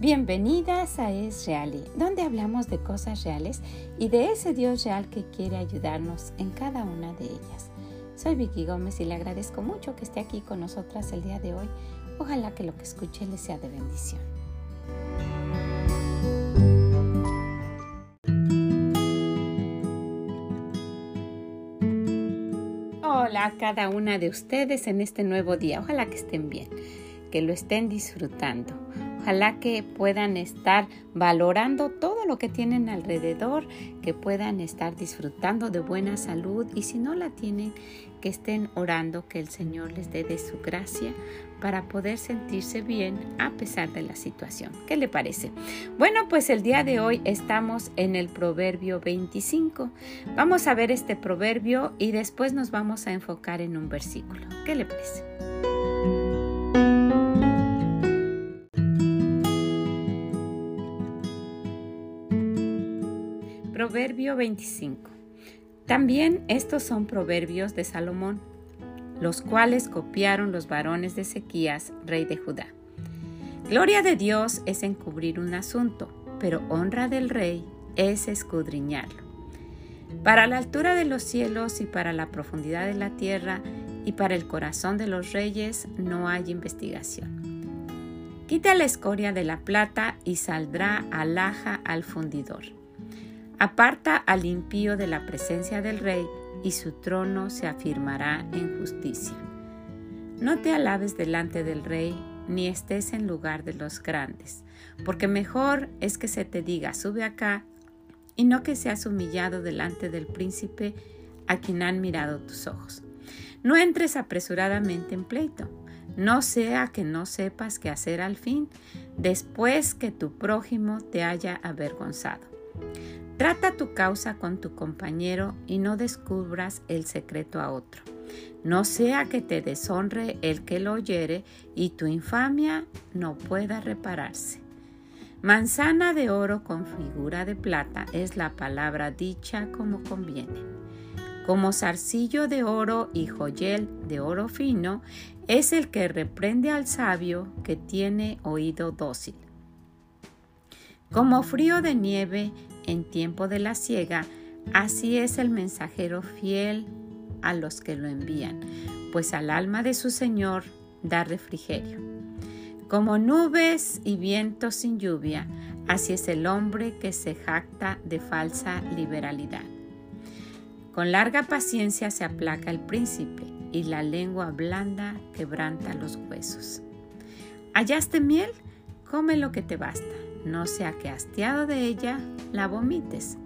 Bienvenidas a Es Reali, donde hablamos de cosas reales y de ese Dios real que quiere ayudarnos en cada una de ellas. Soy Vicky Gómez y le agradezco mucho que esté aquí con nosotras el día de hoy. Ojalá que lo que escuche le sea de bendición. Hola a cada una de ustedes en este nuevo día. Ojalá que estén bien que lo estén disfrutando. Ojalá que puedan estar valorando todo lo que tienen alrededor, que puedan estar disfrutando de buena salud y si no la tienen, que estén orando que el Señor les dé de su gracia para poder sentirse bien a pesar de la situación. ¿Qué le parece? Bueno, pues el día de hoy estamos en el Proverbio 25. Vamos a ver este proverbio y después nos vamos a enfocar en un versículo. ¿Qué le parece? Proverbio 25. También estos son proverbios de Salomón, los cuales copiaron los varones de Ezequías, rey de Judá. Gloria de Dios es encubrir un asunto, pero honra del rey es escudriñarlo. Para la altura de los cielos y para la profundidad de la tierra y para el corazón de los reyes no hay investigación. Quita la escoria de la plata y saldrá alhaja al fundidor. Aparta al impío de la presencia del rey, y su trono se afirmará en justicia. No te alabes delante del rey, ni estés en lugar de los grandes, porque mejor es que se te diga, sube acá, y no que seas humillado delante del príncipe a quien han mirado tus ojos. No entres apresuradamente en pleito, no sea que no sepas qué hacer al fin, después que tu prójimo te haya avergonzado. Trata tu causa con tu compañero y no descubras el secreto a otro. No sea que te deshonre el que lo oyere y tu infamia no pueda repararse. Manzana de oro con figura de plata es la palabra dicha como conviene. Como zarcillo de oro y joyel de oro fino es el que reprende al sabio que tiene oído dócil. Como frío de nieve en tiempo de la siega, así es el mensajero fiel a los que lo envían, pues al alma de su Señor da refrigerio. Como nubes y vientos sin lluvia, así es el hombre que se jacta de falsa liberalidad. Con larga paciencia se aplaca el príncipe, y la lengua blanda quebranta los huesos. ¿Hallaste miel? Come lo que te basta no sea que hastiado de ella la vomites.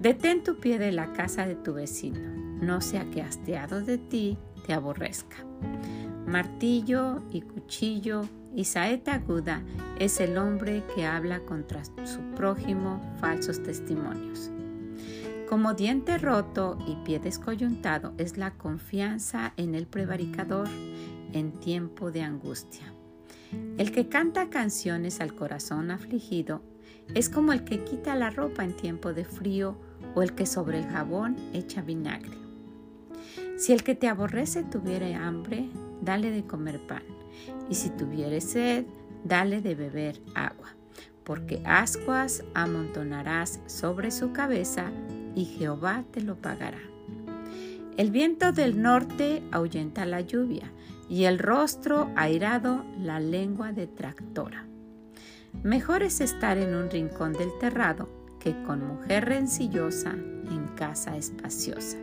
Detén tu pie de la casa de tu vecino, no sea que hastiado de ti te aborrezca. Martillo y cuchillo y saeta aguda es el hombre que habla contra su prójimo falsos testimonios. Como diente roto y pie descoyuntado es la confianza en el prevaricador en tiempo de angustia. El que canta canciones al corazón afligido es como el que quita la ropa en tiempo de frío o el que sobre el jabón echa vinagre. Si el que te aborrece tuviere hambre, dale de comer pan, y si tuviere sed, dale de beber agua, porque ascuas amontonarás sobre su cabeza, y Jehová te lo pagará. El viento del norte ahuyenta la lluvia, y el rostro airado la lengua detractora. Mejor es estar en un rincón del terrado que con mujer rencillosa en casa espaciosa.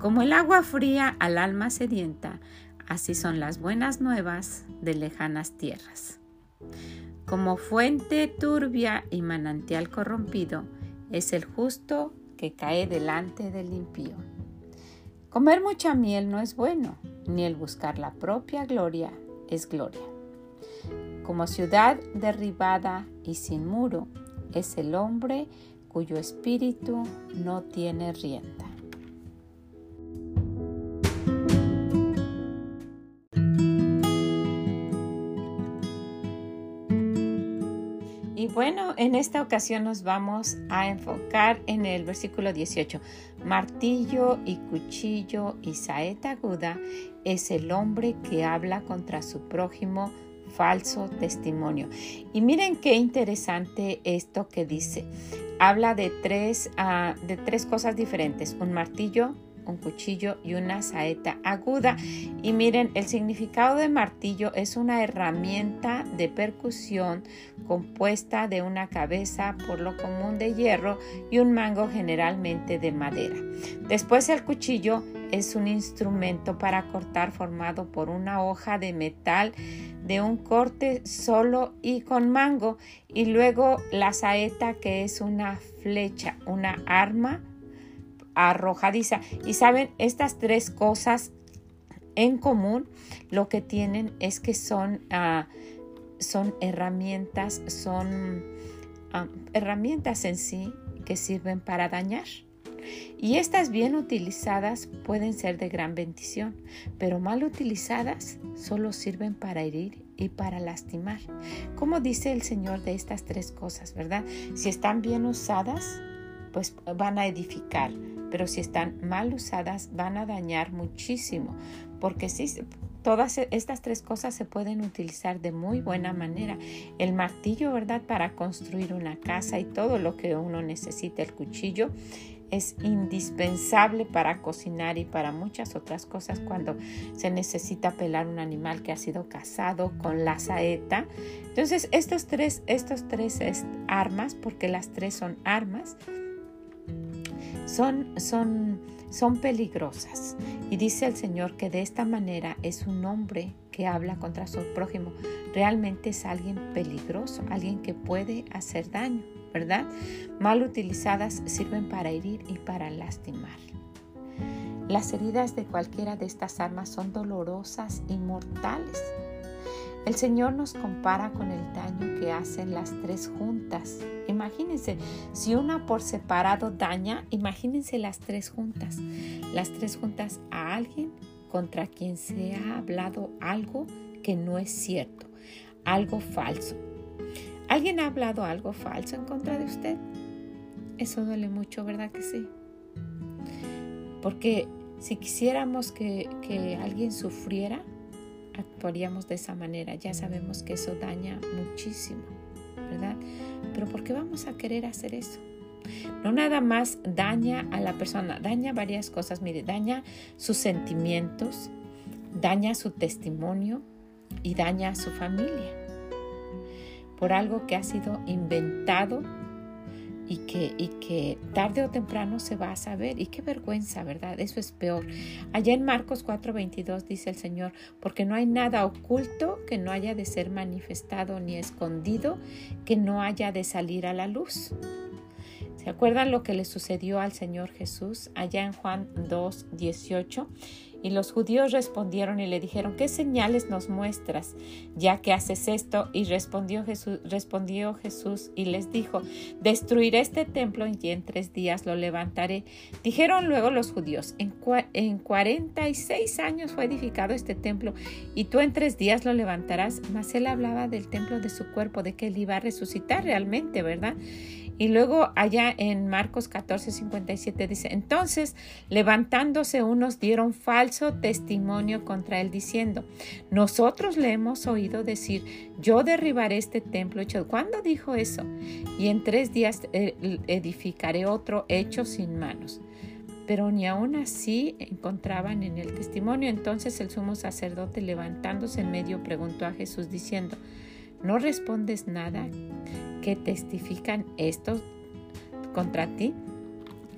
Como el agua fría al alma sedienta, así son las buenas nuevas de lejanas tierras. Como fuente turbia y manantial corrompido, es el justo que cae delante del impío. Comer mucha miel no es bueno, ni el buscar la propia gloria es gloria. Como ciudad derribada y sin muro es el hombre cuyo espíritu no tiene rienda. Bueno, en esta ocasión nos vamos a enfocar en el versículo 18. Martillo y cuchillo y saeta aguda es el hombre que habla contra su prójimo falso testimonio. Y miren qué interesante esto que dice. Habla de tres, ah, de tres cosas diferentes. Un martillo, un cuchillo y una saeta aguda. Y miren, el significado de martillo es una herramienta de percusión compuesta de una cabeza por lo común de hierro y un mango generalmente de madera. Después el cuchillo es un instrumento para cortar formado por una hoja de metal de un corte solo y con mango y luego la saeta que es una flecha, una arma arrojadiza. Y saben, estas tres cosas en común lo que tienen es que son, ah, son herramientas, son ah, herramientas en sí que sirven para dañar. Y estas bien utilizadas pueden ser de gran bendición, pero mal utilizadas solo sirven para herir y para lastimar. Como dice el Señor de estas tres cosas, ¿verdad? Si están bien usadas, pues van a edificar, pero si están mal usadas van a dañar muchísimo, porque sí, todas e, estas tres cosas se pueden utilizar de muy buena manera. El martillo, ¿verdad? Para construir una casa y todo lo que uno necesita, el cuchillo es indispensable para cocinar y para muchas otras cosas cuando se necesita pelar un animal que ha sido cazado con la saeta. Entonces, estos tres, estos tres armas, porque las tres son armas, son, son, son peligrosas. Y dice el Señor que de esta manera es un hombre que habla contra su prójimo. Realmente es alguien peligroso, alguien que puede hacer daño, ¿verdad? Mal utilizadas sirven para herir y para lastimar. Las heridas de cualquiera de estas armas son dolorosas y mortales. El Señor nos compara con el daño que hacen las tres juntas. Imagínense, si una por separado daña, imagínense las tres juntas. Las tres juntas a alguien contra quien se ha hablado algo que no es cierto, algo falso. ¿Alguien ha hablado algo falso en contra de usted? Eso duele mucho, ¿verdad que sí? Porque si quisiéramos que, que alguien sufriera, actuaríamos de esa manera. Ya sabemos que eso daña muchísimo, ¿verdad? Pero ¿por qué vamos a querer hacer eso? No nada más daña a la persona, daña varias cosas. Mire, daña sus sentimientos, daña su testimonio y daña a su familia. Por algo que ha sido inventado y que, tarde o temprano se va a saber. Y qué vergüenza, ¿verdad? Eso es peor. Allá en Marcos 4:22 dice el Señor, porque no hay nada oculto que no haya de ser manifestado ni escondido, que no haya de salir a la luz. ¿Se acuerdan lo que le sucedió al Señor Jesús allá en Juan 2:18? Y los judíos respondieron y le dijeron, ¿qué señales nos muestras ya que haces esto? Y respondió Jesús, respondió Jesús y les dijo, destruiré este templo y en tres días lo levantaré. Dijeron luego los judíos, en, en 46 años fue edificado este templo y tú en tres días lo levantarás. Mas él hablaba del templo de su cuerpo, de que él iba a resucitar realmente, ¿verdad? Y luego allá en Marcos 14, 57 dice, entonces levantándose unos dieron falso testimonio contra él diciendo, nosotros le hemos oído decir, yo derribaré este templo hecho. ¿Cuándo dijo eso? Y en tres días eh, edificaré otro hecho sin manos pero ni aún así encontraban en el testimonio. Entonces el sumo sacerdote levantándose en medio preguntó a Jesús diciendo, ¿no respondes nada? Que testifican esto contra ti.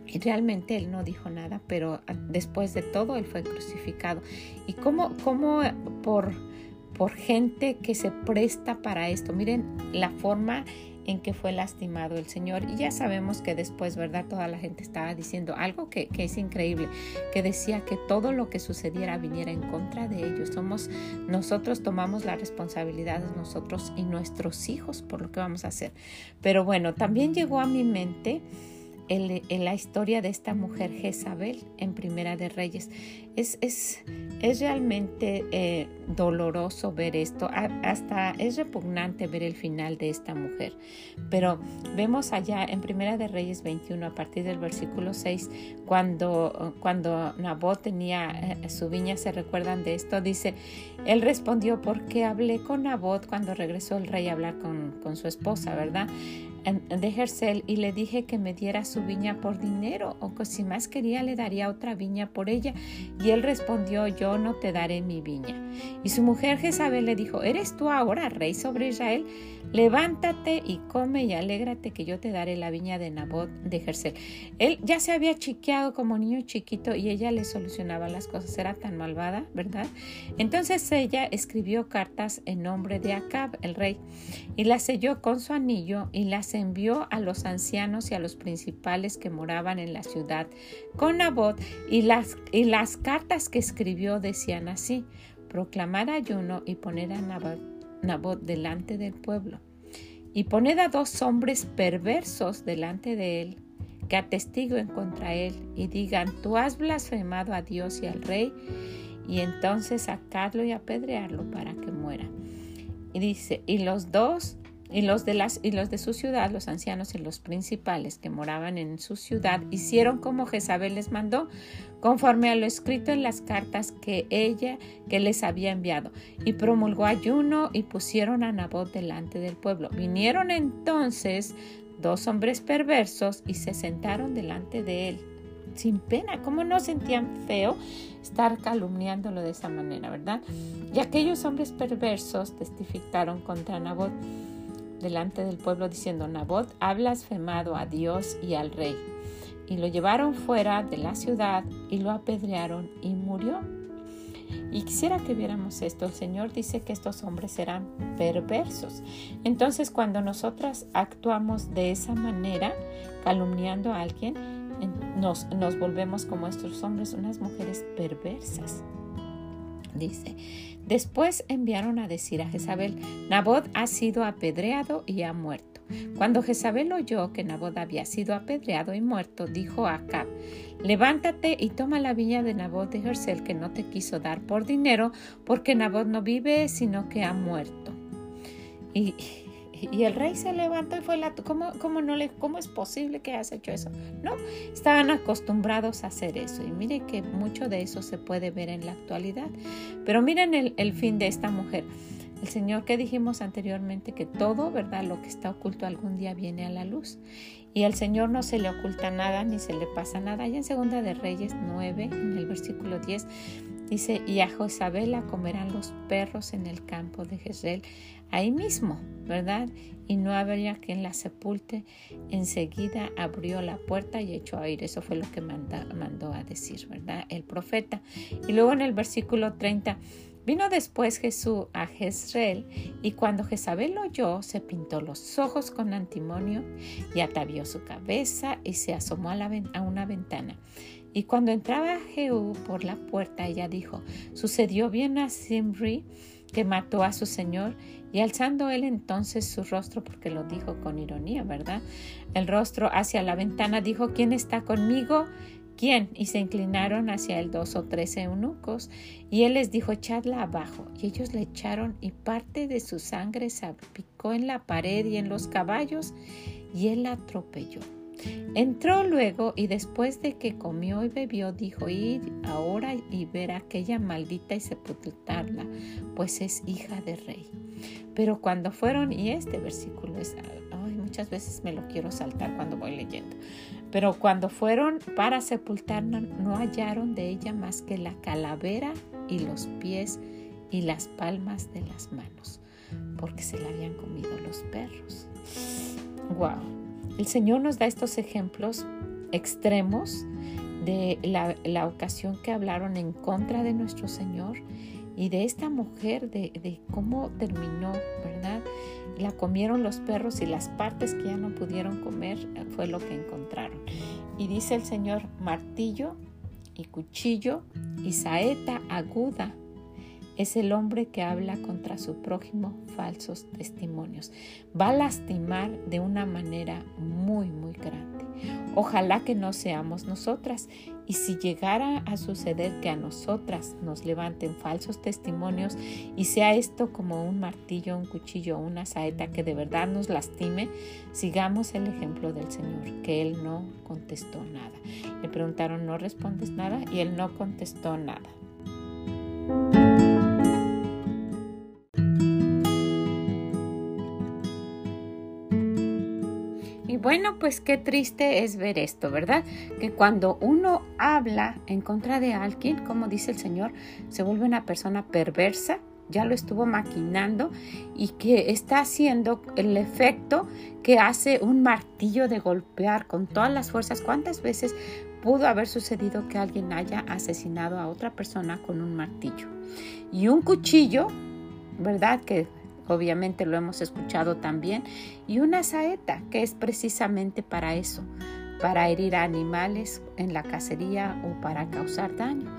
Y realmente él no dijo nada, pero después de todo él fue crucificado. Y cómo, cómo por, por gente que se presta para esto, miren la forma en que fue lastimado el Señor. Y ya sabemos que después, ¿verdad? Toda la gente estaba diciendo algo que, es increíble, que decía que todo lo que sucediera viniera en contra de ellos. Somos, nosotros tomamos la responsabilidad de nosotros y nuestros hijos por lo que vamos a hacer. Pero bueno, también llegó a mi mente en la historia de esta mujer Jezabel en Primera de Reyes. Es, es, es realmente eh, doloroso ver esto, hasta es repugnante ver el final de esta mujer. Pero vemos allá en Primera de Reyes 21, a partir del versículo 6, cuando, cuando Nabot tenía eh, su viña, se recuerdan de esto, dice, él respondió, porque hablé con Nabot cuando regresó el rey a hablar con, con su esposa, ¿verdad? De Jercel y le dije que me diera su viña por dinero o que si más quería le daría otra viña por ella. Y él respondió, yo no te daré mi viña. Y su mujer Jezabel le dijo, ¿eres tú ahora rey sobre Israel? Levántate y come y alégrate que yo te daré la viña de Nabot de Jercel. Él ya se había chiqueado como niño chiquito y ella le solucionaba las cosas. Era tan malvada, ¿verdad? Entonces ella escribió cartas en nombre de Acab, el rey, y las selló con su anillo y las envió a los ancianos y a los principales que moraban en la ciudad con Nabot y las, y las cartas que escribió decían así, proclamar ayuno y poner a Nabot Nabot delante del pueblo, y poned a dos hombres perversos delante de él, que atestiguen contra él y digan, tú has blasfemado a Dios y al rey, y entonces sacarlo y apedrearlo para que muera. Y dice, y los dos y los, de las, y los de su ciudad, los ancianos y los principales que moraban en su ciudad, hicieron como Jezabel les mandó, conforme a lo escrito en las cartas que ella que les había enviado. Y promulgó ayuno y pusieron a Nabot delante del pueblo. Vinieron entonces dos hombres perversos y se sentaron delante de él sin pena. ¿Cómo no sentían feo estar calumniándolo de esa manera, verdad? Y aquellos hombres perversos testificaron contra Nabot delante del pueblo diciendo, Nabot ha blasfemado a Dios y al rey. Y lo llevaron fuera de la ciudad y lo apedrearon y murió. Y quisiera que viéramos esto. El Señor dice que estos hombres eran perversos. Entonces cuando nosotras actuamos de esa manera, calumniando a alguien, nos, nos volvemos como estos hombres, unas mujeres perversas. Dice, Después enviaron a decir a Jezabel, Nabot ha sido apedreado y ha muerto. Cuando Jezabel oyó que Nabot había sido apedreado y muerto, dijo a Acab, levántate y toma la viña de Nabot de Jersel que no te quiso dar por dinero, porque Nabot no vive, sino que ha muerto. Y y el rey se levantó y fue la... ¿Cómo, no le, ¿Cómo es posible que hayas hecho eso? No, estaban acostumbrados a hacer eso. Y mire que mucho de eso se puede ver en la actualidad. Pero miren el, el fin de esta mujer. El Señor que dijimos anteriormente que todo, ¿verdad? Lo que está oculto algún día viene a la luz. Y al Señor no se le oculta nada ni se le pasa nada. Y en Segunda de Reyes 9, en el versículo 10, dice, y a Josabela comerán los perros en el campo de Jezreel ahí mismo, ¿verdad? Y no habría quien la sepulte. Enseguida abrió la puerta y echó a ir. Eso fue lo que mandó a decir, ¿verdad? El profeta. Y luego en el versículo 30. Vino después Jesús a Jezreel y cuando Jezabel lo oyó, se pintó los ojos con antimonio y atavió su cabeza y se asomó a, a una ventana. Y cuando entraba Jehú por la puerta, ella dijo, sucedió bien a Simri que mató a su señor y alzando él entonces su rostro, porque lo dijo con ironía, ¿verdad? El rostro hacia la ventana dijo, ¿quién está conmigo? ¿Quién? Y se inclinaron hacia él dos o tres eunucos, y él les dijo, echadla abajo. Y ellos le echaron, y parte de su sangre se picó en la pared y en los caballos, y él la atropelló. Entró luego y después de que comió y bebió, dijo, ir ahora y ver a aquella maldita y sepultarla, pues es hija de rey. Pero cuando fueron, y este versículo es, ay, muchas veces me lo quiero saltar cuando voy leyendo, pero cuando fueron para sepultarla, no hallaron de ella más que la calavera y los pies y las palmas de las manos, porque se la habían comido los perros. Wow. El Señor nos da estos ejemplos extremos de la, ocasión que hablaron en contra de nuestro Señor y de esta mujer, de, cómo terminó, ¿verdad? La comieron los perros y las partes que ya no pudieron comer eh, fue lo que encontraron. Y dice el Señor, martillo y cuchillo y saeta aguda es el hombre que habla contra su prójimo falsos testimonios. Va a lastimar de una manera muy, muy grande. Ojalá que no seamos nosotras. Y si llegara a suceder que a nosotras nos levanten falsos testimonios y sea esto como un martillo, un cuchillo, una saeta que de verdad nos lastime, sigamos el ejemplo del Señor, que Él no contestó nada. Le preguntaron, ¿no respondes nada? Y Él no contestó nada. Bueno, pues qué triste es ver esto, ¿verdad? Que cuando uno habla en contra de alguien, como dice el Señor, se vuelve una persona perversa, ya lo estuvo maquinando y que está haciendo el efecto que hace un martillo de golpear con todas las fuerzas. ¿Cuántas veces pudo haber sucedido que alguien haya asesinado a otra persona con un martillo? Y un cuchillo, ¿verdad? Que obviamente lo hemos escuchado también, y una saeta, que es precisamente para eso, para herir a animales en la cacería o para causar daño.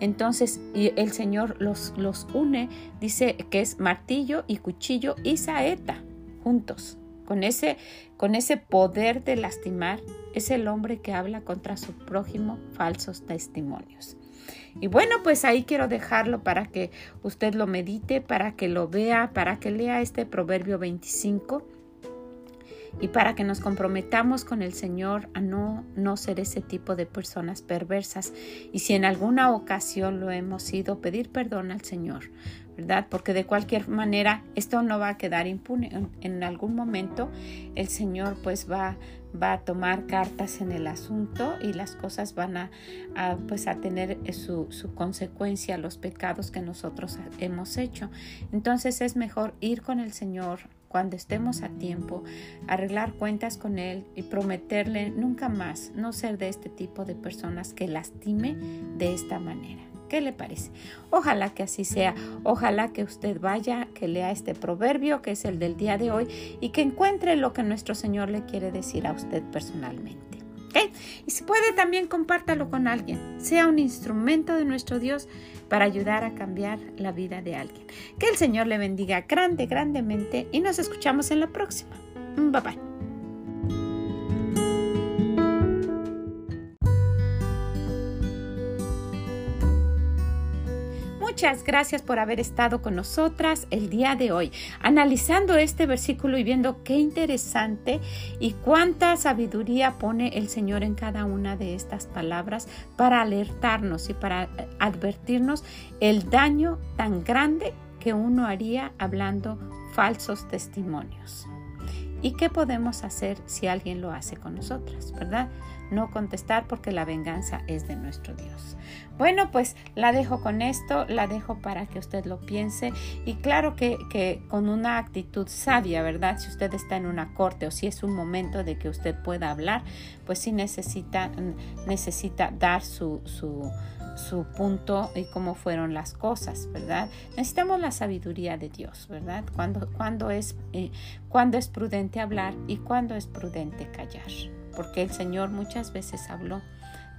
Entonces, el Señor los, los une, dice que es martillo y cuchillo y saeta juntos. Con ese, con ese poder de lastimar, es el hombre que habla contra su prójimo falsos testimonios. Y bueno, pues ahí quiero dejarlo para que usted lo medite, para que lo vea, para que lea este Proverbio 25 y para que nos comprometamos con el Señor a no, no ser ese tipo de personas perversas. Y si en alguna ocasión lo hemos sido, pedir perdón al Señor, ¿verdad? Porque de cualquier manera esto no va a quedar impune. En, algún momento el Señor pues va, va, a tomar cartas en el asunto y las cosas van a, pues a tener su, su consecuencia, los pecados que nosotros hemos hecho. Entonces es mejor ir con el Señor cuando estemos a tiempo, arreglar cuentas con Él y prometerle nunca más no ser de este tipo de personas que lastime de esta manera. ¿Qué le parece? Ojalá que así sea. Ojalá que usted vaya, que lea este proverbio que es el del día de hoy y que encuentre lo que nuestro Señor le quiere decir a usted personalmente. Y si puede también compártalo con alguien. Sea un instrumento de nuestro Dios para ayudar a cambiar la vida de alguien. Que el Señor le bendiga grande, grandemente y nos escuchamos en la próxima. Bye bye. Muchas gracias por haber estado con nosotras el día de hoy, analizando este versículo y viendo qué interesante y cuánta sabiduría pone el Señor en cada una de estas palabras para alertarnos y para advertirnos el daño tan grande que uno haría hablando falsos testimonios. ¿Y qué podemos hacer si alguien lo hace con nosotras, verdad? No contestar porque la venganza es de nuestro Dios. Bueno, pues la dejo con esto, la dejo para que usted lo piense y claro que, que con una actitud sabia, ¿verdad? Si usted está en una corte o si es un momento de que usted pueda hablar, pues sí necesita, necesita dar su, su su punto y cómo fueron las cosas, ¿verdad? Necesitamos la sabiduría de Dios, ¿verdad? Cuando, cuando, es, eh, cuando es prudente hablar y cuando es prudente callar, porque el Señor muchas veces habló,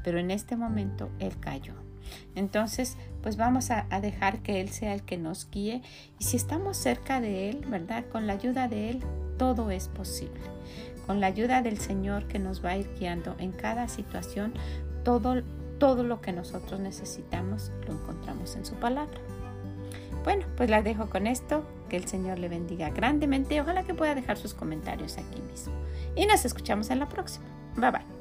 pero en este momento Él calló. Entonces, pues vamos a, a, dejar que Él sea el que nos guíe y si estamos cerca de Él, ¿verdad? Con la ayuda de Él, todo es posible. Con la ayuda del Señor que nos va a ir guiando en cada situación, todo todo lo que nosotros necesitamos lo encontramos en su palabra. Bueno, pues la dejo con esto. Que el Señor le bendiga grandemente. Ojalá que pueda dejar sus comentarios aquí mismo. Y nos escuchamos en la próxima. Bye bye.